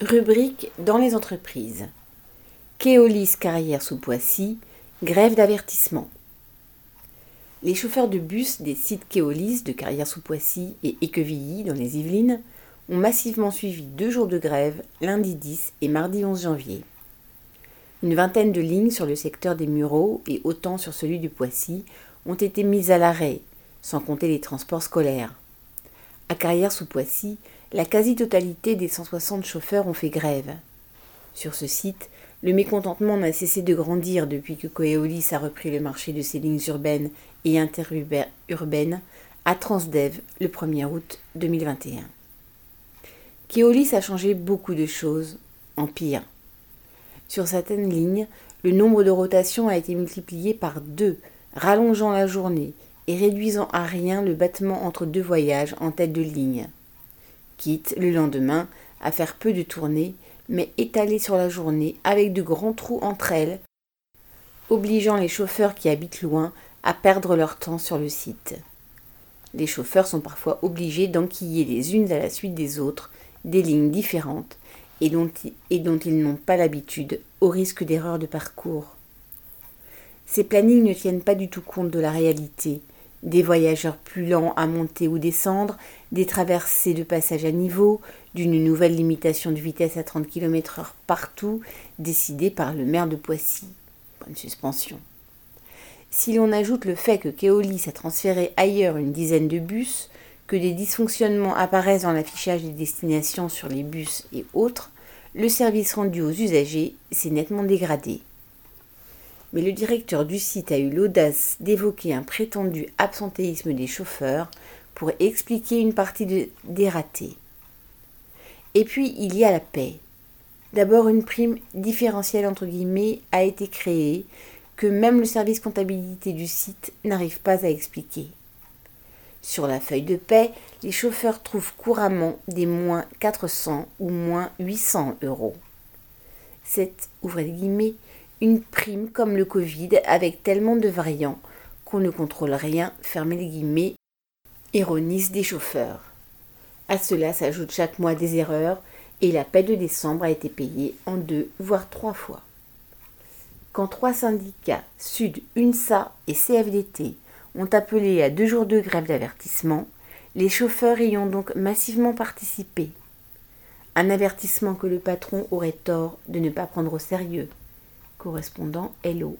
Rubrique dans les entreprises. Keolis Carrière sous Poissy, grève d'avertissement. Les chauffeurs de bus des sites Keolis de Carrière sous Poissy et Équevilly dans les Yvelines ont massivement suivi deux jours de grève, lundi 10 et mardi 11 janvier. Une vingtaine de lignes sur le secteur des Mureaux et autant sur celui du Poissy ont été mises à l'arrêt, sans compter les transports scolaires. À Carrière sous Poissy, la quasi-totalité des 160 chauffeurs ont fait grève. Sur ce site, le mécontentement n'a cessé de grandir depuis que Coeolis a repris le marché de ses lignes urbaines et interurbaines à Transdev le 1er août 2021. Keolis a changé beaucoup de choses, en pire. Sur certaines lignes, le nombre de rotations a été multiplié par deux, rallongeant la journée et réduisant à rien le battement entre deux voyages en tête de ligne. Quitte le lendemain à faire peu de tournées, mais étalées sur la journée avec de grands trous entre elles, obligeant les chauffeurs qui habitent loin à perdre leur temps sur le site. Les chauffeurs sont parfois obligés d'enquiller les unes à la suite des autres des lignes différentes et dont, et dont ils n'ont pas l'habitude, au risque d'erreurs de parcours. Ces plannings ne tiennent pas du tout compte de la réalité, des voyageurs plus lents à monter ou descendre, des traversées de passage à niveau, d'une nouvelle limitation de vitesse à 30 km/h partout, décidée par le maire de Poissy. Bonne suspension. Si l'on ajoute le fait que Keolis a transféré ailleurs une dizaine de bus, que des dysfonctionnements apparaissent dans l'affichage des destinations sur les bus et autres, le service rendu aux usagers s'est nettement dégradé mais le directeur du site a eu l'audace d'évoquer un prétendu absentéisme des chauffeurs pour expliquer une partie de, des ratés. Et puis il y a la paix. D'abord une prime différentielle entre guillemets a été créée que même le service comptabilité du site n'arrive pas à expliquer. Sur la feuille de paix, les chauffeurs trouvent couramment des moins 400 ou moins 800 euros. Cette, ouvrez guillemets, une prime comme le Covid avec tellement de variants qu'on ne contrôle rien, fermez les guillemets, ironisent des chauffeurs. À cela s'ajoutent chaque mois des erreurs et la paie de décembre a été payée en deux, voire trois fois. Quand trois syndicats, Sud, UNSA et CFDT, ont appelé à deux jours de grève d'avertissement, les chauffeurs y ont donc massivement participé. Un avertissement que le patron aurait tort de ne pas prendre au sérieux correspondant Hello